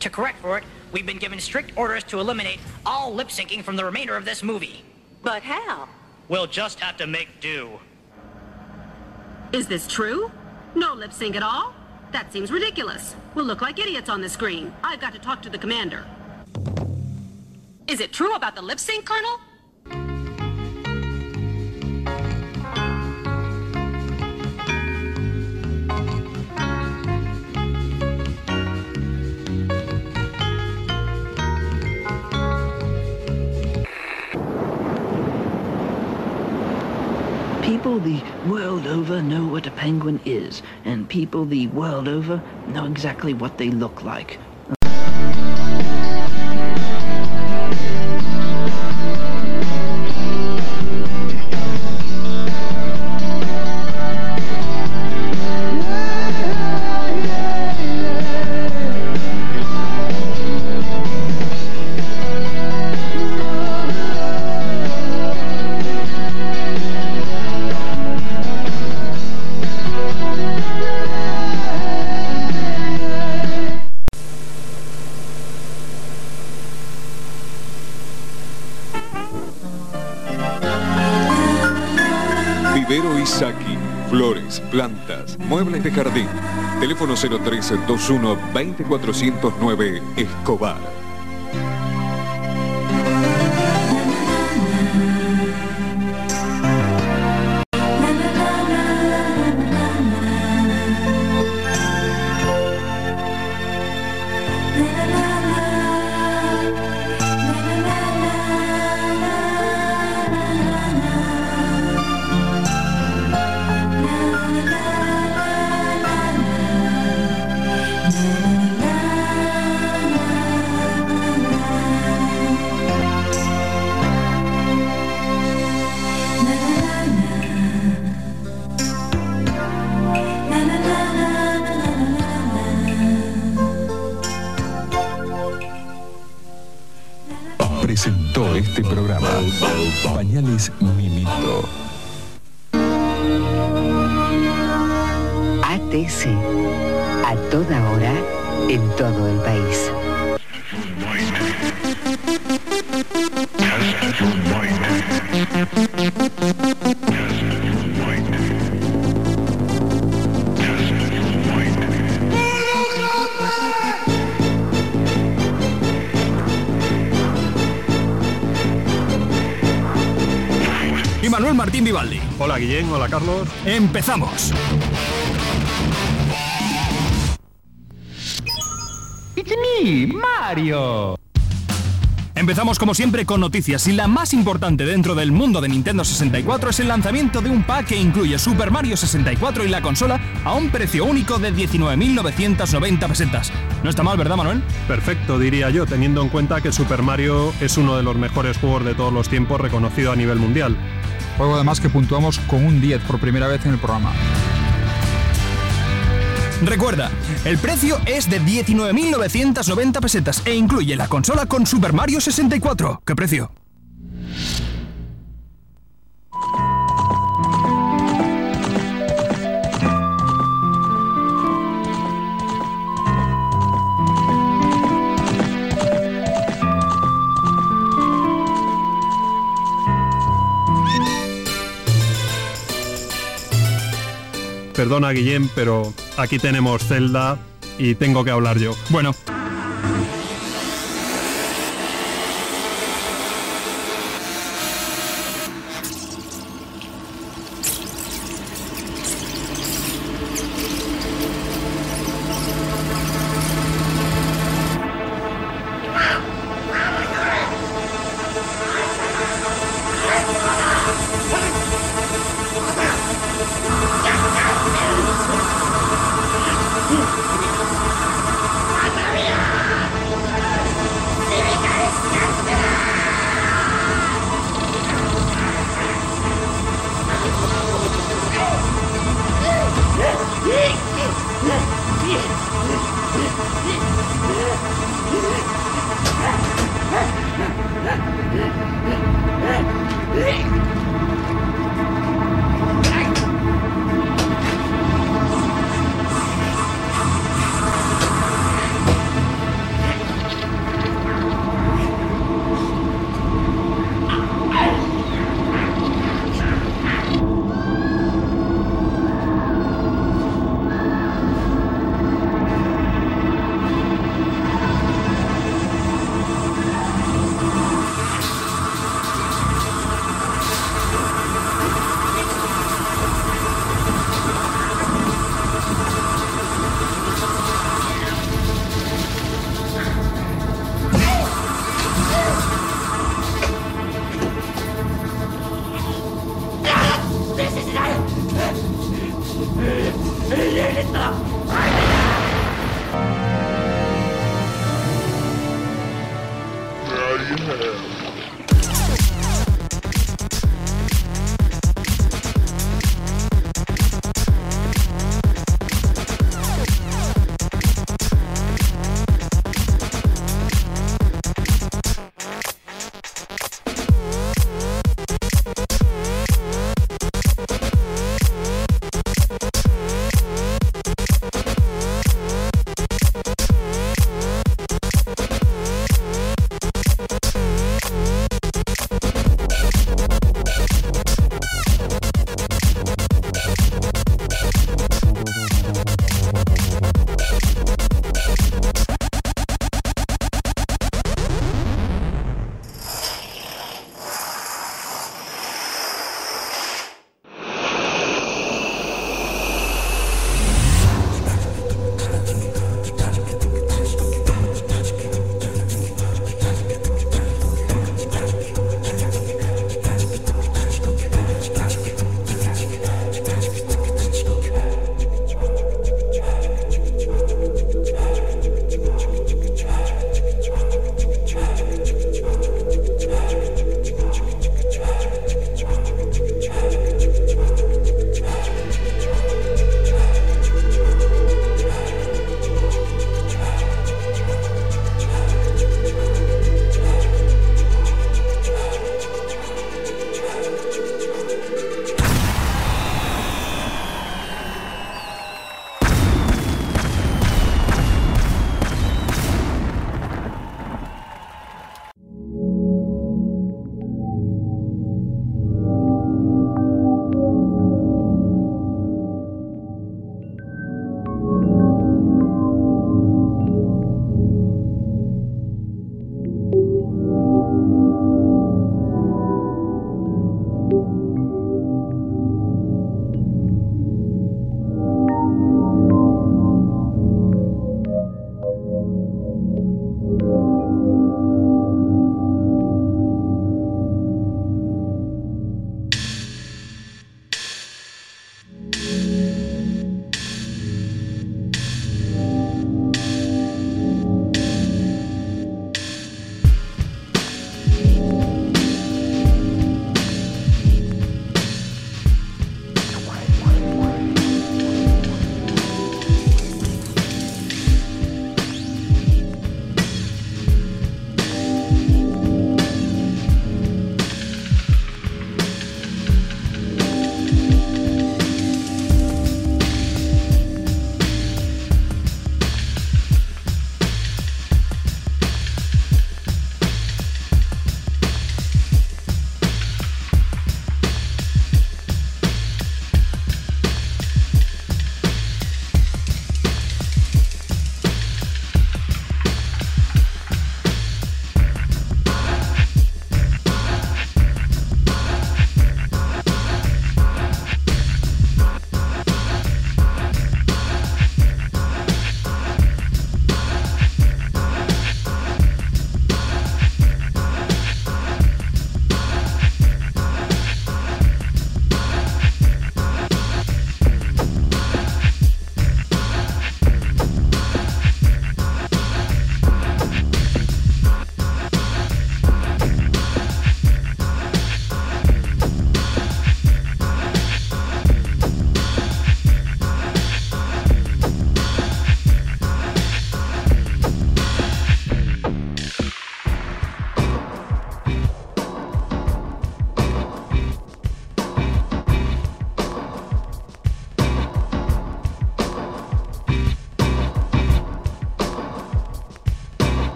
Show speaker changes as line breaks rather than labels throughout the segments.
To correct for it, we've been given strict orders to eliminate all lip syncing from the remainder of this movie.
But how?
We'll just have to make do.
Is this true? No lip sync at all? That seems ridiculous. We'll look like idiots on the screen. I've got to talk to the commander. Is it true about the lip sync, Colonel?
People the world over know what a penguin is, and people the world over know exactly what they look like.
Jardín. Teléfono 0321 20409 Escobar.
Pañales Mimito.
ATC. A toda hora, en todo el país.
Y Manuel Martín Vivaldi.
Hola Guillén, hola Carlos.
Empezamos.
It's me, Mario.
Empezamos como siempre con noticias y la más importante dentro del mundo de Nintendo 64 es el lanzamiento de un pack que incluye Super Mario 64 y la consola a un precio único de 19.990 pesetas. No está mal, ¿verdad Manuel?
Perfecto, diría yo, teniendo en cuenta que Super Mario es uno de los mejores juegos de todos los tiempos reconocido a nivel mundial.
Juego además que puntuamos con un 10 por primera vez en el programa.
Recuerda, el precio es de 19.990 pesetas e incluye la consola con Super Mario 64. ¿Qué precio?
Perdona Guillén, pero aquí tenemos Zelda y tengo que hablar yo.
Bueno.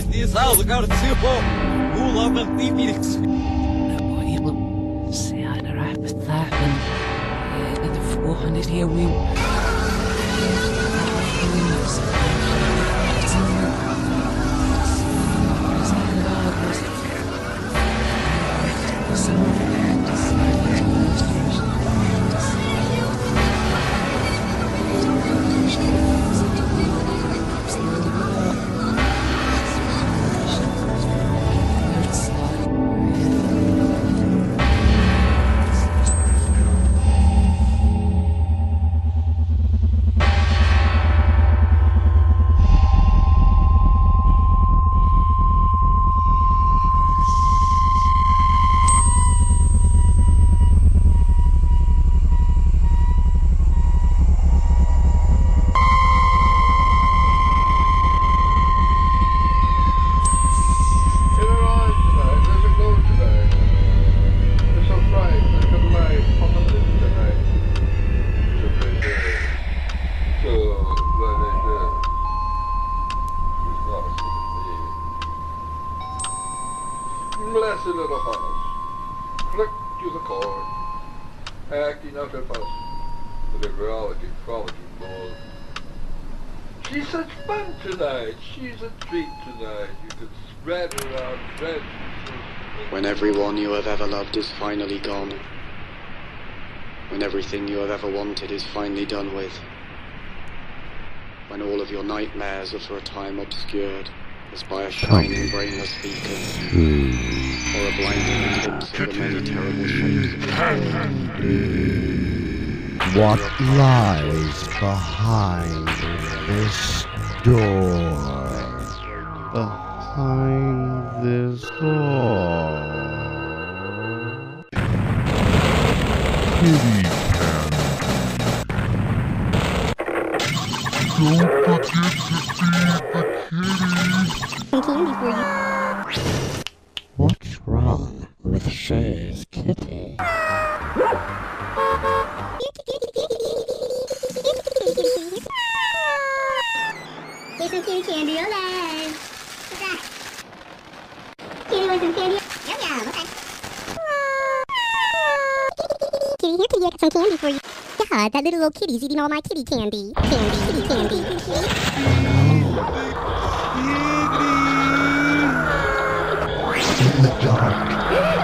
здесь сразу кажется, the ты микс. He
will say I arrived with that and the 400 here we
finally gone. When everything you have ever wanted is finally done with. When all of your nightmares are for a time obscured as by a shining brainless beacon. Hmm. Or a blinding eclipse of the many terrible shapes.
What lies behind this door? Behind this door. Kitty Don't forget to feed the kitty. What's wrong with Shay's Kitty,
here, kitty, I got some candy for you. God, that little old kitty's eating all my kitty candy. Candy, kitty candy.
In the dark.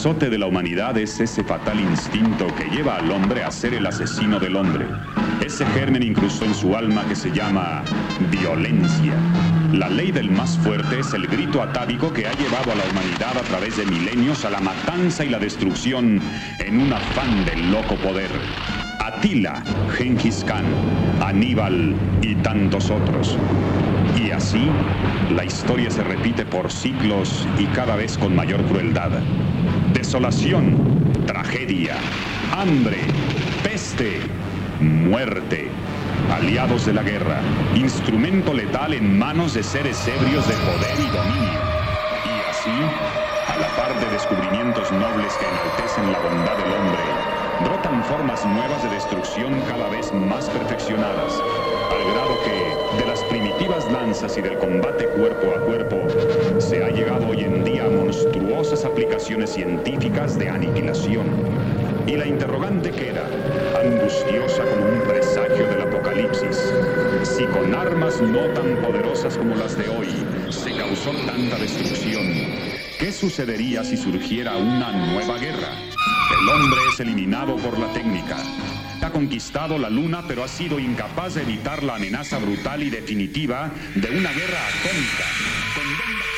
Azote de la humanidad es ese fatal instinto que lleva al hombre a ser el asesino del hombre. Ese germen incrustó en su alma que se llama violencia. La ley del más fuerte es el grito atávico que ha llevado a la humanidad a través de milenios a la matanza y la destrucción en un afán de loco poder. Atila, Genghis Khan, Aníbal y tantos otros. Y así, la historia se repite por ciclos y cada vez con mayor crueldad. Desolación, tragedia, hambre, peste, muerte. Aliados de la guerra, instrumento letal en manos de seres ebrios de poder y dominio. Y así, a la par de descubrimientos nobles que enaltecen la bondad del hombre, brotan formas nuevas de destrucción cada vez más perfeccionadas, al grado que, de las primitivas lanzas y del combate cuerpo a cuerpo, se ha llegado hoy en día a monstruosas aplicaciones científicas de aniquilación. Y la interrogante queda, angustiosa como un presagio del apocalipsis. Si con armas no tan poderosas como las de hoy se causó tanta destrucción, ¿qué sucedería si surgiera una nueva guerra? El hombre es eliminado por la técnica. Ha conquistado la luna, pero ha sido incapaz de evitar la amenaza brutal y definitiva de una guerra atómica.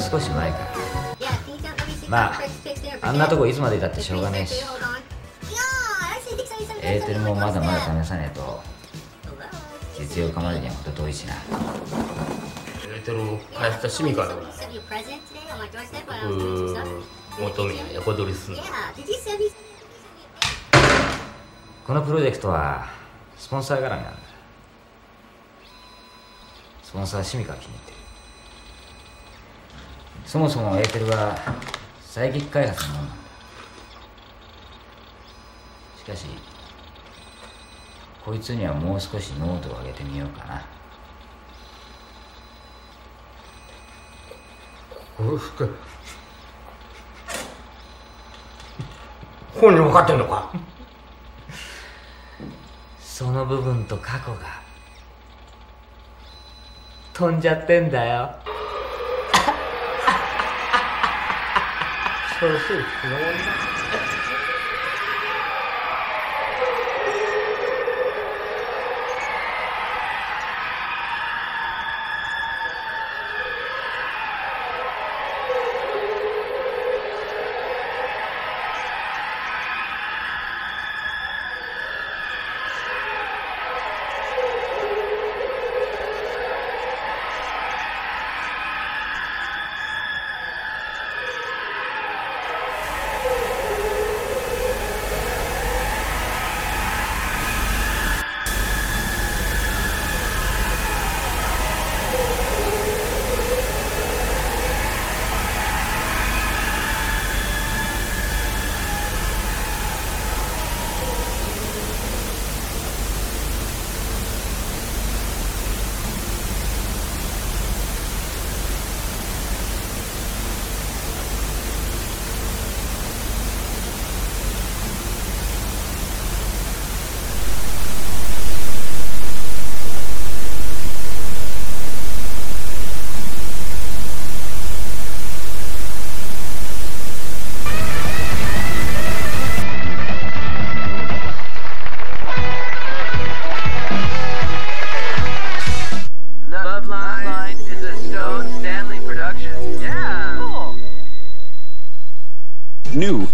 局を辞める少し前から。まああんなとこいつまでいたってしょうがねえし。エーテルもまだまだ試さねえと。実用化までには程遠いしな。
エーテルを返したシミか？ら僕求めや横取りすんの。
このプロジェクトはスポンサー絡みなんだ。スポンサーシミカが気に入ってるそもそもエーテルはサイキック開発のものなんだ。しかしこいつにはもう少し濃度を上げてみようかな。
ゴルフか本人分かってんのか？
その部分と過去が。飛んじゃってんだよ
そうそう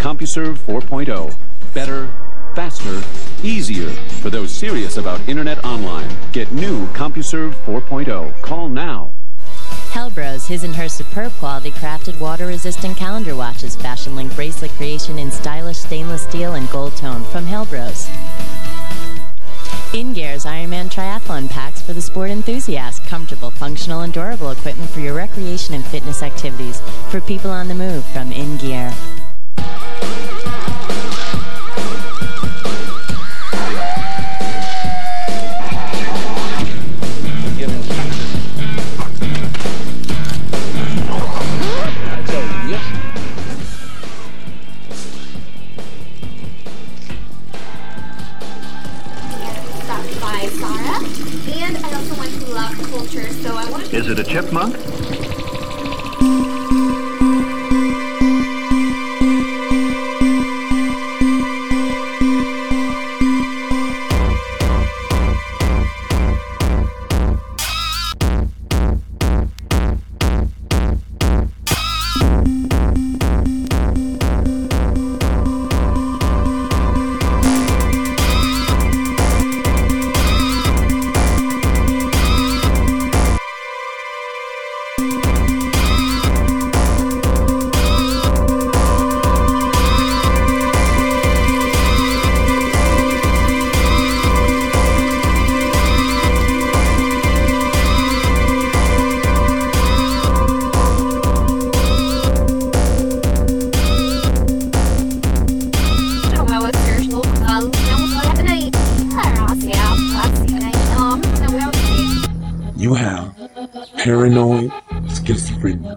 CompuServe 4.0. Better, faster, easier. For those serious about Internet Online, get new CompuServe 4.0. Call now.
Hellbros, his and her superb quality crafted water resistant calendar watches, fashion link bracelet creation in stylish stainless steel and gold tone from Hellbros. InGear's Ironman Triathlon packs for the sport enthusiast. Comfortable, functional, and durable equipment for your recreation and fitness activities. For people on the move from InGear.
Yeah!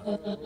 Oh,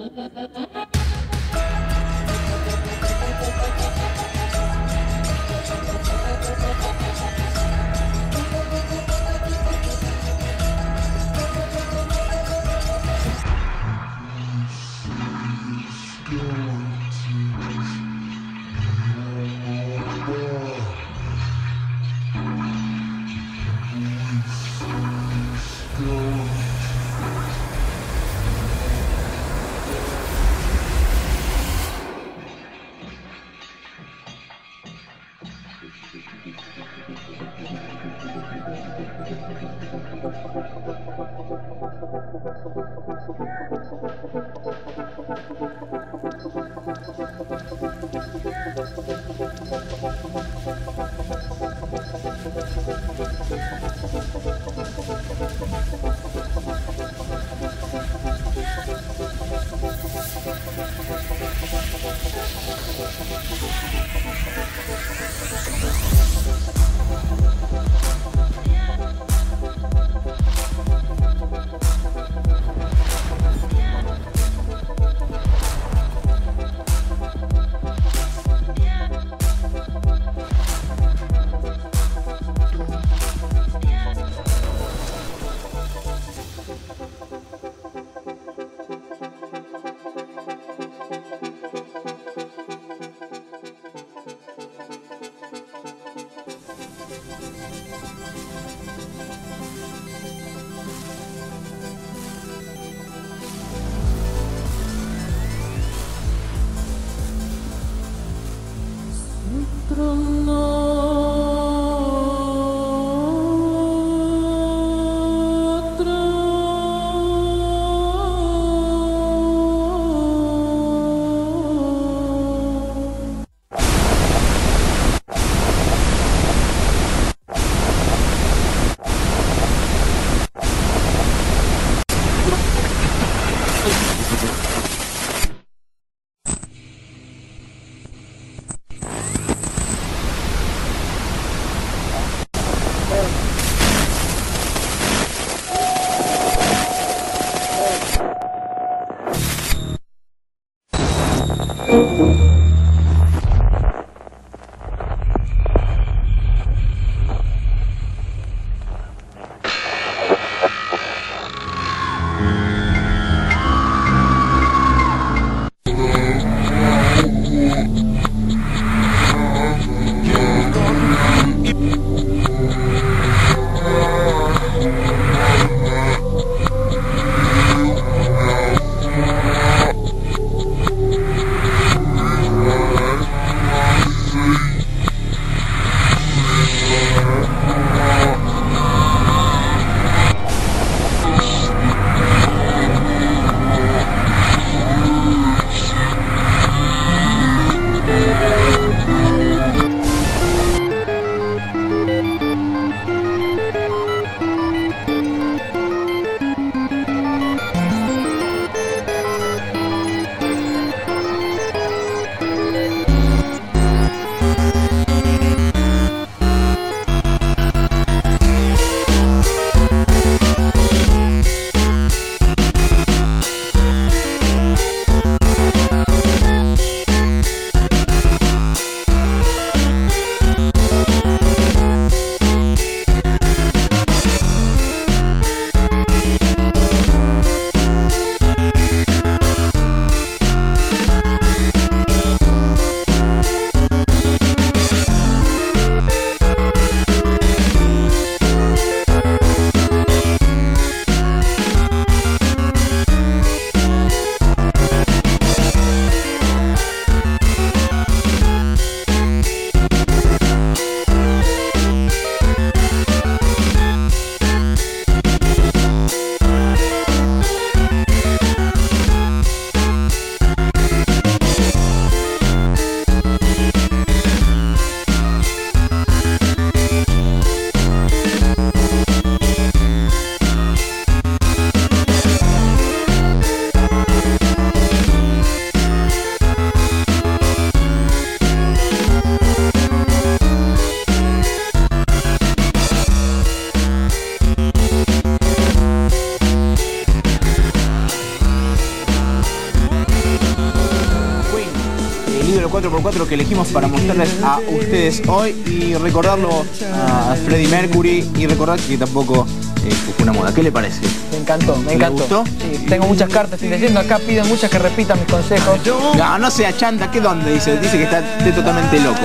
para mostrarles a ustedes hoy y recordarlo a Freddie Mercury y recordar que tampoco eh, fue una moda. ¿Qué le parece?
Me encantó, me
¿Le
encantó.
gustó?
Sí, tengo muchas cartas, estoy leyendo acá, piden muchas que repitan mis consejos.
No, no sea chanta, ¿qué dónde dice? Dice que está totalmente loco.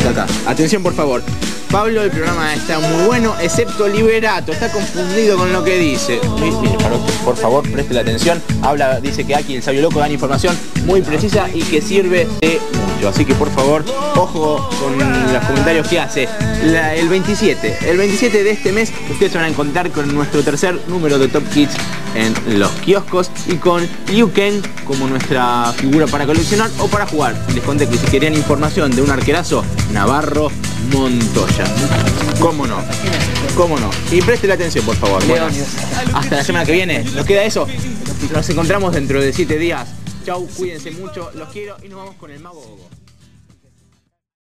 Acá, acá. Atención, por favor. Pablo, el programa está muy bueno, excepto Liberato. Está confundido con lo que dice. Por- favor, preste la atención. Habla, dice que aquí el sabio loco dan información muy precisa y que sirve de mucho. Así que, por favor, ojo con los comentarios que hace. El 27, el 27 de este mes, ustedes van a encontrar con nuestro tercer número de Top Kids en los kioscos y con Liu Ken como nuestra figura para coleccionar o para jugar. Les conté que si querían información de un arquerazo, Navarro Montoya. ¿Cómo no? ¿Cómo no? Y preste la atención, por favor. Bueno, hasta la semana que viene. ¿Nos queda eso? Nos encontramos dentro de siete días. Chau, cuídense mucho, los quiero y nos vamos con el mago Gogo.